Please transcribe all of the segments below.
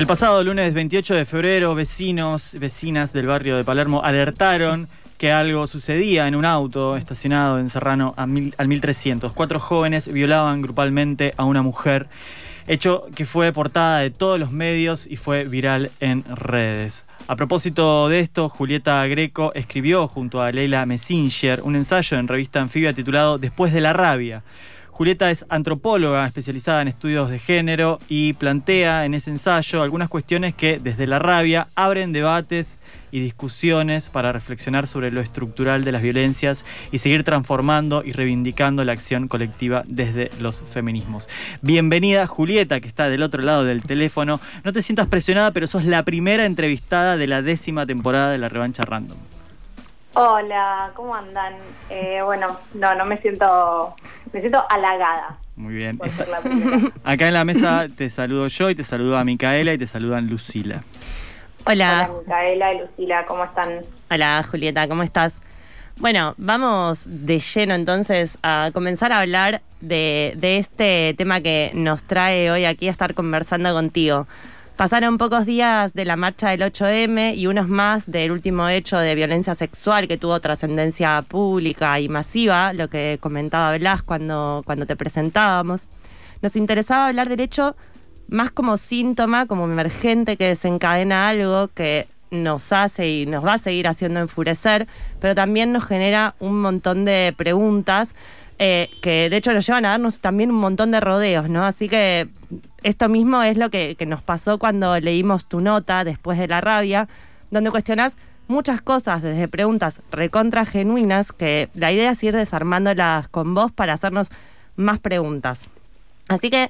El pasado lunes 28 de febrero, vecinos, vecinas del barrio de Palermo alertaron que algo sucedía en un auto estacionado en Serrano al 1300. Cuatro jóvenes violaban grupalmente a una mujer, hecho que fue portada de todos los medios y fue viral en redes. A propósito de esto, Julieta Greco escribió junto a Leila Messinger un ensayo en revista Anfibia titulado Después de la rabia. Julieta es antropóloga especializada en estudios de género y plantea en ese ensayo algunas cuestiones que desde la rabia abren debates y discusiones para reflexionar sobre lo estructural de las violencias y seguir transformando y reivindicando la acción colectiva desde los feminismos. Bienvenida Julieta, que está del otro lado del teléfono. No te sientas presionada, pero sos la primera entrevistada de la décima temporada de la revancha random. Hola, ¿cómo andan? Eh, bueno, no, no me siento, me siento halagada Muy bien. por ser la primera. Acá en la mesa te saludo yo y te saludo a Micaela y te saludan Lucila. Hola, Hola, Micaela y Lucila, ¿cómo están? hola Julieta, ¿cómo estás? Bueno, vamos de lleno entonces a comenzar a hablar de, de este tema que nos trae hoy aquí a estar conversando contigo. Pasaron pocos días de la marcha del 8M y unos más del último hecho de violencia sexual que tuvo trascendencia pública y masiva, lo que comentaba Blas cuando, cuando te presentábamos. Nos interesaba hablar del hecho más como síntoma, como emergente que desencadena algo que nos hace y nos va a seguir haciendo enfurecer, pero también nos genera un montón de preguntas eh, que de hecho nos llevan a darnos también un montón de rodeos, ¿no? Así que esto mismo es lo que, nos pasó cuando leímos tu nota después de la rabia, donde cuestionás muchas cosas, desde preguntas recontra genuinas, que la idea es ir desarmándolas con vos para hacernos más preguntas. Así que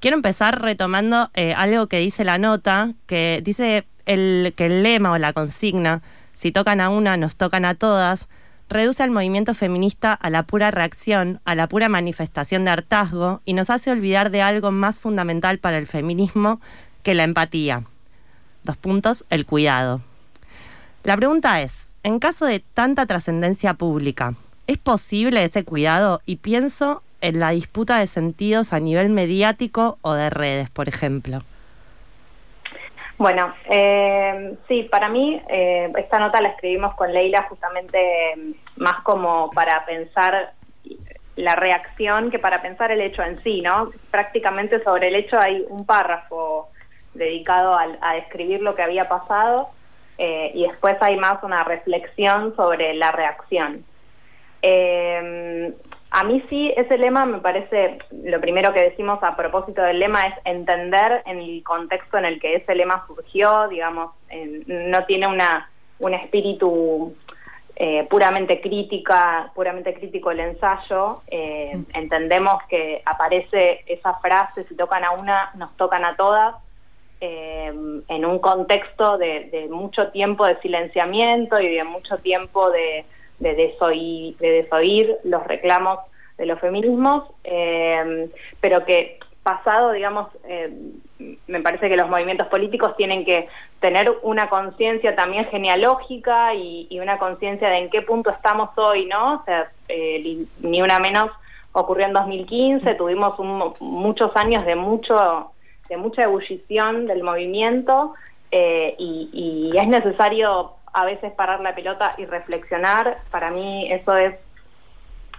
quiero empezar retomando eh, algo que dice la nota, que dice el, que el lema o la consigna, si tocan a una, nos tocan a todas, reduce al movimiento feminista a la pura reacción, a la pura manifestación de hartazgo y nos hace olvidar de algo más fundamental para el feminismo que la empatía. Dos puntos, el cuidado. La pregunta es, en caso de tanta trascendencia pública, ¿es posible ese cuidado? Y pienso en la disputa de sentidos a nivel mediático o de redes, por ejemplo. Bueno, eh, sí, para mí eh, esta nota la escribimos con Leila justamente eh, más como para pensar la reacción que para pensar el hecho en sí, ¿no? Prácticamente sobre el hecho hay un párrafo dedicado a, describir lo que había pasado eh, y después hay más una reflexión sobre la reacción. Eh, a mí sí, ese lema me parece, lo primero que decimos a propósito del lema es entender en el contexto en el que ese lema surgió, digamos, no tiene una un espíritu eh, puramente crítica, puramente crítico el ensayo. Eh, entendemos que aparece esa frase, si tocan a una, nos tocan a todas, eh, en un contexto de, de mucho tiempo de silenciamiento y de mucho tiempo de, de, desoír, de desoír los reclamos de los feminismos, eh, pero que pasado, digamos, eh, me parece que los movimientos políticos tienen que tener una conciencia también genealógica y, y una conciencia de en qué punto estamos hoy, ¿no? O sea, eh, ni una menos ocurrió en 2015, tuvimos muchos años de mucho de mucha ebullición del movimiento eh, y es necesario a veces parar la pelota y reflexionar. Para mí eso es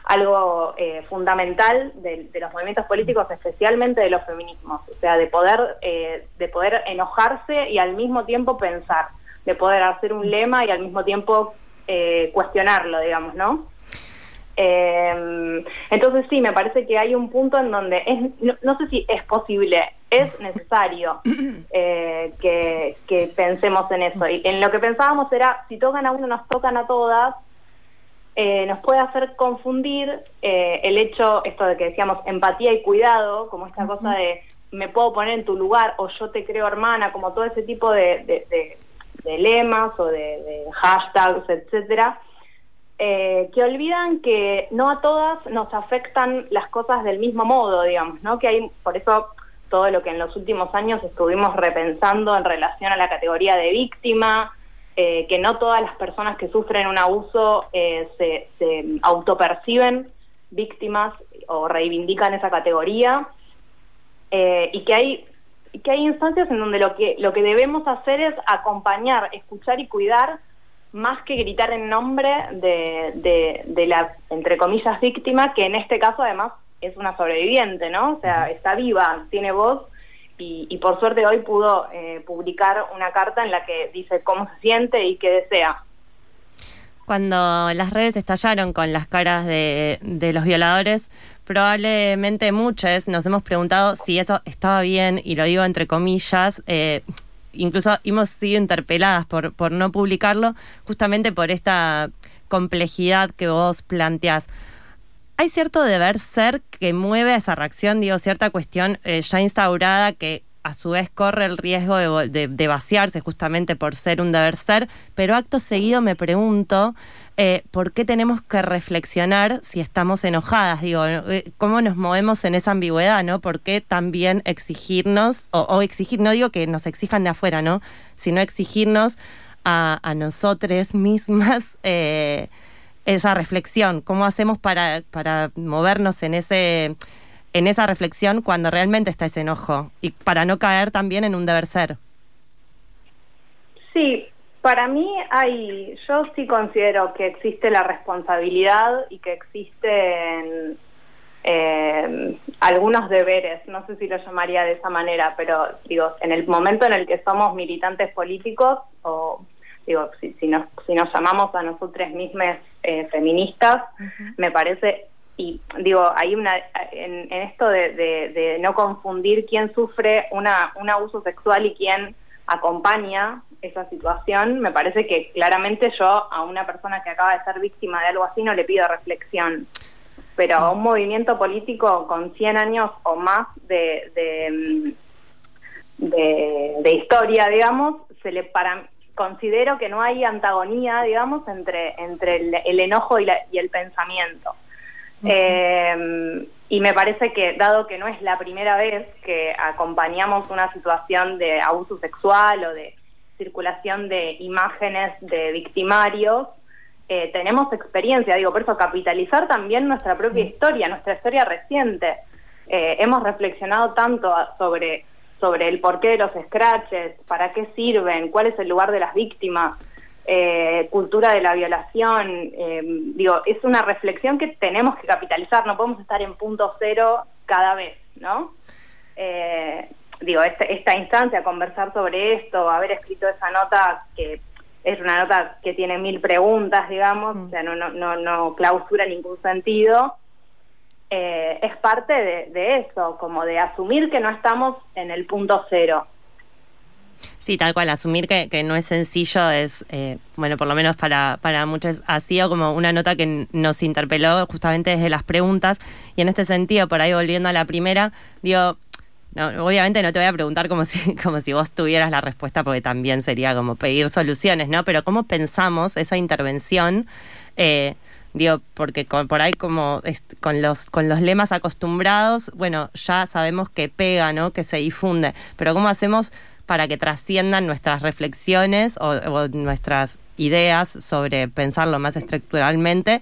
algo eh, fundamental de, los movimientos políticos, especialmente de los feminismos, o sea, de poder eh, de poder enojarse y al mismo tiempo pensar, de poder hacer un lema y al mismo tiempo eh, cuestionarlo, digamos, ¿no? Entonces sí, me parece que hay un punto en donde es, no sé si es posible es necesario eh, que, que pensemos en eso. Y en lo que pensábamos era, si tocan a uno, nos tocan a todas, eh, nos puede hacer confundir eh, el hecho, esto de que decíamos empatía y cuidado, como esta cosa de me puedo poner en tu lugar o yo te creo hermana, como todo ese tipo de, de- de- de lemas o de, de hashtags, etcétera, eh, que olvidan que no a todas nos afectan las cosas del mismo modo, digamos, ¿no? Que hay, por eso todo lo que en los últimos años estuvimos repensando en relación a la categoría de víctima, eh, que no todas las personas que sufren un abuso eh, se, autoperciben víctimas o reivindican esa categoría, eh, y que hay que hay instancias en donde lo que lo que debemos hacer es acompañar, escuchar y cuidar más que gritar en nombre de, de, de la, entre comillas, víctima, que en este caso además es una sobreviviente, ¿no? O sea, está viva, tiene voz y, y por suerte hoy pudo eh, publicar una carta en la que dice cómo se siente y qué desea. Cuando las redes estallaron con las caras de, de los violadores, probablemente muchos nos hemos preguntado si eso estaba bien, y lo digo entre comillas, eh, incluso hemos sido interpeladas por, por no publicarlo, justamente por esta complejidad que vos planteás. Hay cierto deber ser que mueve esa reacción, digo, cierta cuestión eh, ya instaurada que a su vez corre el riesgo de, vaciarse justamente por ser un deber ser, pero acto seguido me pregunto eh, por qué tenemos que reflexionar si estamos enojadas, digo, eh, cómo nos movemos en esa ambigüedad, ¿no? ¿Por qué también exigirnos, o, o exigir, no digo que nos exijan de afuera, ¿no? Sino exigirnos a, a nosotros mismas esa reflexión, cómo hacemos para, para movernos en ese en esa reflexión cuando realmente está ese enojo y para no caer también en un deber ser. Sí, para mí hay, yo sí considero que existe la responsabilidad y que existen eh, algunos deberes, no sé si lo llamaría de esa manera, pero digo, en el momento en el que somos militantes políticos, o digo, si, si, nos, si nos llamamos a nosotras mismas eh, feministas, me parece, y digo, hay una, en, en esto de, de- de no confundir quién sufre una, un abuso sexual y quién acompaña esa situación, me parece que claramente yo a una persona que acaba de ser víctima de algo así no le pido reflexión. Pero a un movimiento político con 100 años o más de, de, mm, de, de historia, digamos, se le para considero que no hay antagonía, digamos, entre, entre el, el enojo y, la- y el pensamiento. Eh, y me parece que, dado que no es la primera vez que acompañamos una situación de abuso sexual o de circulación de imágenes de victimarios, eh, tenemos experiencia, digo, por eso capitalizar también nuestra propia historia, nuestra historia reciente. Eh, hemos reflexionado tanto sobre, sobre el porqué de los scratches, para qué sirven, cuál es el lugar de las víctimas, eh, cultura de la violación. eh, digo, es una reflexión que tenemos que capitalizar, no podemos estar en punto cero cada vez, ¿no? Eh, digo, este- esta instancia, conversar sobre esto, haber escrito esa nota que es una nota que tiene mil preguntas, digamos, o sea, no, no, no, no clausura ningún sentido, eh, es parte de, eso, como de asumir que no estamos en el punto cero. Sí, tal cual, asumir que, que no es sencillo es, eh, bueno, por lo menos para, para muchos, ha sido como una nota que nos interpeló justamente desde las preguntas. Y en este sentido, por ahí volviendo a la primera, digo, obviamente no te voy a preguntar como si, como si vos tuvieras la respuesta, porque también sería como pedir soluciones, ¿no? Pero ¿cómo pensamos esa intervención? Eh, digo, porque con- por ahí como con los con los lemas acostumbrados, bueno, ya sabemos que pega, ¿no? Que se difunde. Pero ¿cómo hacemos para que trasciendan nuestras reflexiones o, o nuestras ideas sobre pensarlo más estructuralmente,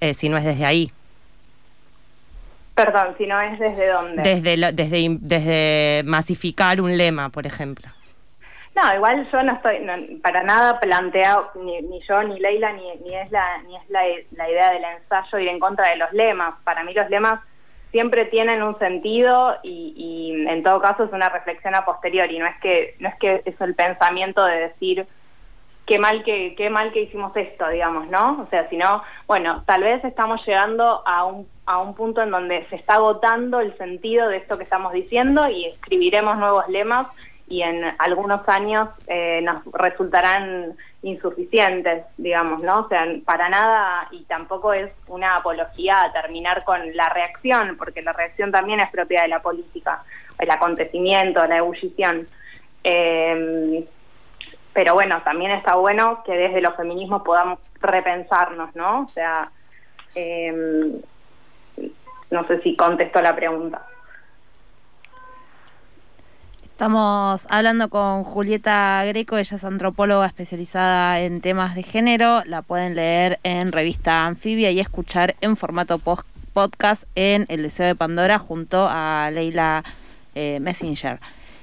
eh, si no es desde ahí? Perdón, si no es desde dónde. Desde, lo- desde, desde masificar un lema, por ejemplo. No, igual yo no estoy no, para nada planteado, ni, ni yo ni Leila, ni, ni es, la, ni es la, la idea del ensayo ir en contra de los lemas. Para mí los lemas siempre tienen un sentido y, y en todo caso es una reflexión a posteriori, no es que no es que es el pensamiento de decir qué mal que qué mal que hicimos esto, digamos, ¿no? O sea, sino, bueno, tal vez estamos llegando a un a un punto en donde se está agotando el sentido de esto que estamos diciendo y escribiremos nuevos lemas y en algunos años eh, nos resultarán insuficientes, digamos, ¿no? O sea, para nada y tampoco es una apología a terminar con la reacción, porque la reacción también es propia de la política, el acontecimiento, la ebullición. Eh, pero bueno, también está bueno que desde los feminismos podamos repensarnos, ¿no? O sea, eh, no sé si contesto la pregunta. Estamos hablando con Julieta Greco, ella es antropóloga especializada en temas de género, la pueden leer en revista Anfibia y escuchar en formato podcast en El Deseo de Pandora junto a Leila eh, Messenger.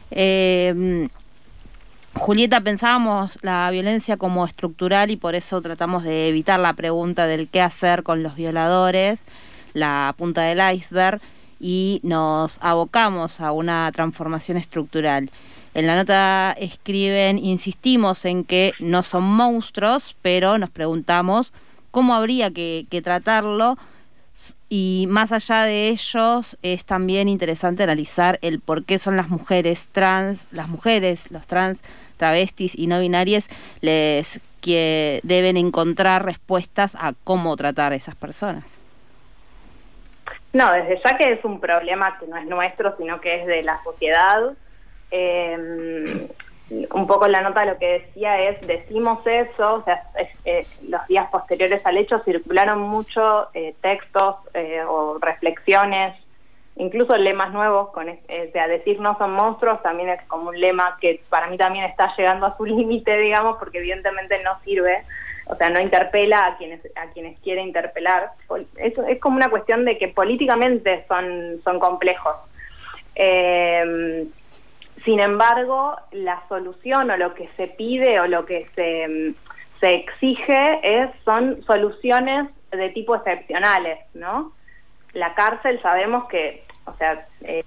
Eh, Julieta, pensábamos la violencia como estructural y por eso tratamos de evitar la pregunta del qué hacer con los violadores, la punta del iceberg y nos abocamos a una transformación estructural. En la nota escriben, insistimos en que no son monstruos, pero nos preguntamos cómo habría que, tratarlo y más allá de ellos es también interesante analizar el por qué son las mujeres trans, las mujeres, los trans, travestis y no binarias les que deben encontrar respuestas a cómo tratar a esas personas. No, desde ya que es un problema que no es nuestro, sino que es de la sociedad. Eh, un poco la nota lo que decía es, decimos eso, o sea, eh, los días posteriores al hecho circularon mucho eh, textos o reflexiones, incluso lemas nuevos, con, o decir no son monstruos también es como un lema que para mí también está llegando a su límite, digamos, porque evidentemente no sirve o sea, no interpela a quienes a quienes quiere interpelar. Eso es como una cuestión de que políticamente son, son complejos. Eh, sin embargo, la solución o lo que se pide o lo que se, se exige es son soluciones de tipo excepcionales, ¿no? La cárcel sabemos que, o sea... Eh,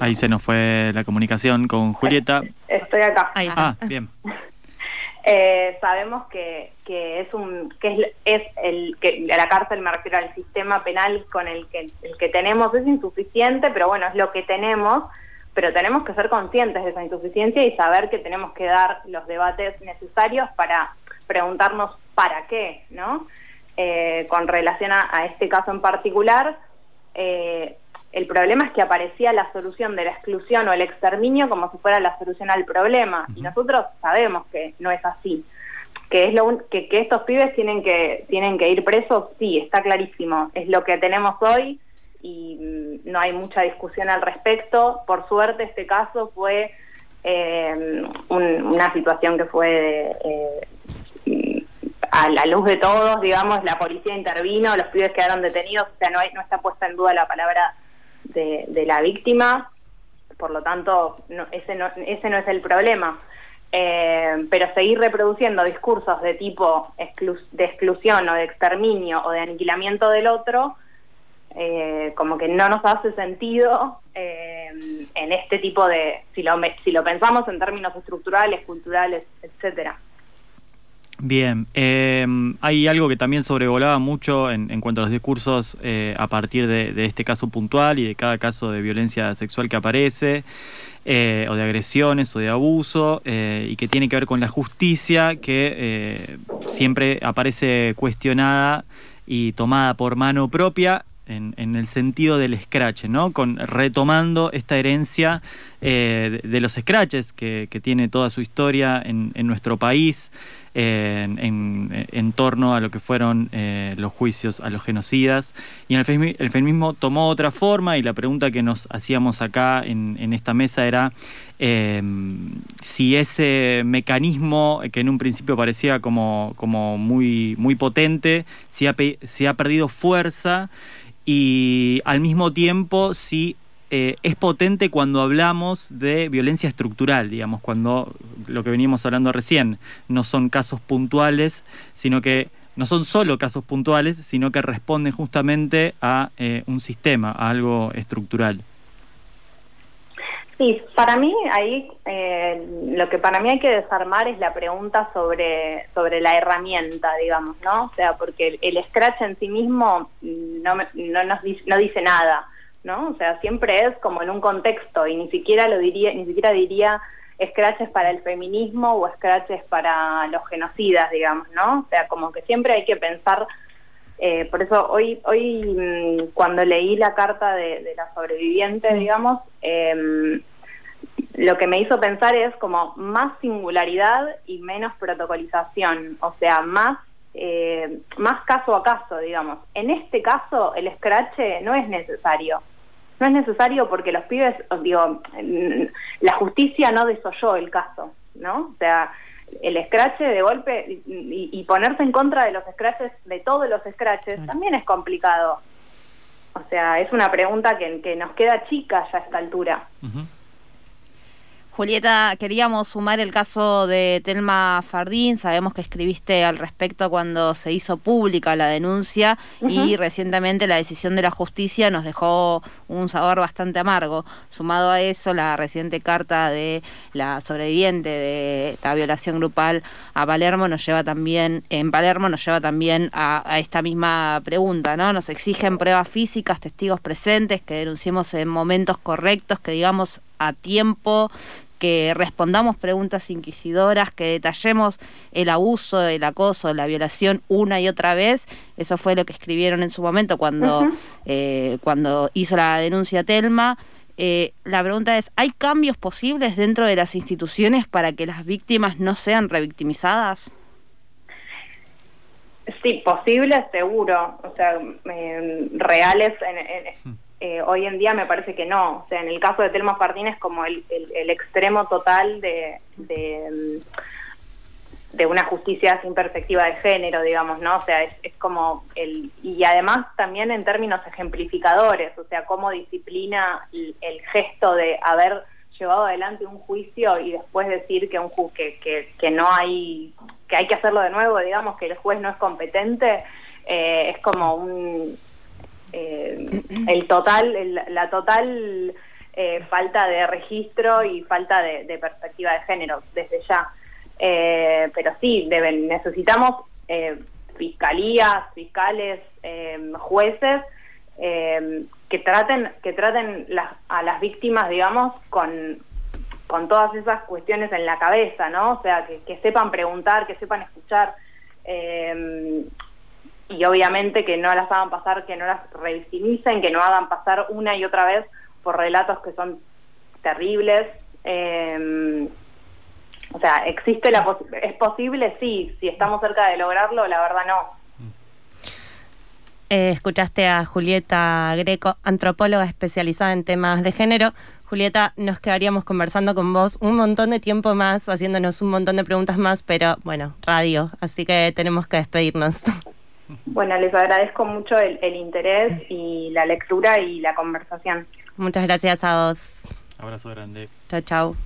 Ahí se nos fue la comunicación con Julieta. Estoy acá. Ah, bien. Eh, sabemos que, que es un que es, el que la cárcel me refiero al sistema penal con el que el que tenemos es insuficiente pero bueno es lo que tenemos pero tenemos que ser conscientes de esa insuficiencia y saber que tenemos que dar los debates necesarios para preguntarnos para qué no eh, con relación a, a, este caso en particular eh, el problema es que aparecía la solución de la exclusión o el exterminio como si fuera la solución al problema. Y nosotros sabemos que no es así. Que, es lo que, que estos pibes tienen que, tienen que ir presos, sí, está clarísimo. Es lo que tenemos hoy y mm, no hay mucha discusión al respecto. Por suerte este caso fue eh, una situación que fue eh, a la luz de todos, digamos, la policía intervino, los pibes quedaron detenidos, o sea, no, no está puesta en duda la palabra de, la víctima, por lo tanto, ese, no, ese no es el problema. Eh, pero seguir reproduciendo discursos de tipo de exclusión o de exterminio o de aniquilamiento del otro, eh, como que no nos hace sentido eh, en este tipo de, si lo, si lo pensamos en términos estructurales, culturales, etcétera. Bien, em, hay algo que también sobrevolaba mucho en, cuanto a los discursos eh, a partir de, este caso puntual y de cada caso de violencia sexual que aparece, eh, o de agresiones o de abuso, eh, y que tiene que ver con la justicia, que siempre aparece cuestionada y tomada por mano propia en, el sentido del scratch, ¿no? Con, retomando esta herencia de, los scratches que, tiene toda su historia en, en nuestro país en, torno a lo que fueron eh, los juicios a los genocidas. Y el, feminismo, tomó otra forma y la pregunta que nos hacíamos acá en, esta mesa era em, si ese mecanismo que en un principio parecía como, muy, muy potente, si ha, ha perdido fuerza y al mismo tiempo si eh, es potente cuando hablamos de violencia estructural, digamos, cuando lo que veníamos hablando recién no son casos puntuales, sino que no son solo casos puntuales, sino que responden justamente a eh, un sistema, a algo estructural. Sí, para mí ahí eh, lo que para mí hay que desarmar es la pregunta sobre sobre la herramienta, digamos, ¿no? O sea, porque el, scratch en sí mismo no me- no no dice nada, ¿no? O sea, siempre es como en un contexto y ni siquiera lo diría ni siquiera diría scratch es para el feminismo o scratch es para los genocidas, digamos, ¿no? O sea, como que siempre hay que pensar eh, por eso hoy, hoy mm, cuando leí la carta de, de la sobreviviente, digamos, em, lo que me hizo pensar es como más singularidad y menos protocolización, o sea, más eh, más caso a caso, digamos. En este caso, el scratch no es necesario. No es necesario porque los pibes, digo, la justicia no desoyó el caso, ¿no? O sea, el scratch de golpe y, y ponerse en contra de los scratches, de todos los scratches, también es complicado. O sea, es una pregunta que, que nos queda chica ya a esta altura. Julieta, queríamos sumar el caso de Telma Fardín. Sabemos que escribiste al respecto cuando se hizo pública la denuncia y recientemente la decisión de la justicia nos dejó un sabor bastante amargo. Sumado a eso, la reciente carta de la sobreviviente de esta violación grupal a Palermo nos lleva también, en Palermo nos lleva también a, a esta misma pregunta, ¿no? Nos exigen pruebas físicas, testigos presentes, que denunciemos en momentos correctos, que digamos a tiempo, que respondamos preguntas inquisidoras, que detallemos el abuso, el acoso, la violación una y otra vez. Eso fue lo que escribieron en su momento cuando, eh, cuando hizo la denuncia Telma. Eh, la pregunta es, ¿hay cambios posibles dentro de las instituciones para que las víctimas no sean revictimizadas? Sí, posible, seguro. O sea, eh, reales en, en- eh, hoy en día me parece que no. O sea, en el caso de Telma Fardín es como el, el- extremo total de, de, una justicia sin perspectiva de género, digamos, ¿no? O sea, es, es como el... Y además también en términos ejemplificadores, o sea, cómo disciplina el, el gesto de haber llevado adelante un juicio y después decir que un ju que, que, que no hay que hay que hacerlo de nuevo digamos que el juez no es competente eh, es como un eh, el total el- la total eh, falta de registro y falta de, perspectiva de género desde ya. Eh, pero sí deben necesitamos eh, fiscalías fiscales eh, jueces eh, que traten que traten las, a las víctimas digamos con con todas esas cuestiones en la cabeza no o sea que, que sepan preguntar que sepan escuchar eh, y obviamente que no las hagan pasar que no las revictimicen que no hagan pasar una y otra vez por relatos que son terribles eh, o sea existe la posi- es posible sí si estamos cerca de lograrlo la verdad no Eh, escuchaste a Julieta Greco, antropóloga especializada en temas de género. Julieta, nos quedaríamos conversando con vos un montón de tiempo más, haciéndonos un montón de preguntas más, pero bueno, radio, así que tenemos que despedirnos. bueno les agradezco mucho el, el interés y la lectura y la conversación Muchas gracias a vos. Abrazo grande. Chao, chao.